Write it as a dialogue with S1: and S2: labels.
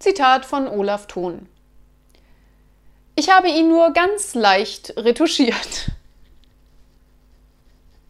S1: Zitat von Olaf Thon. Ich habe ihn nur ganz leicht retuschiert.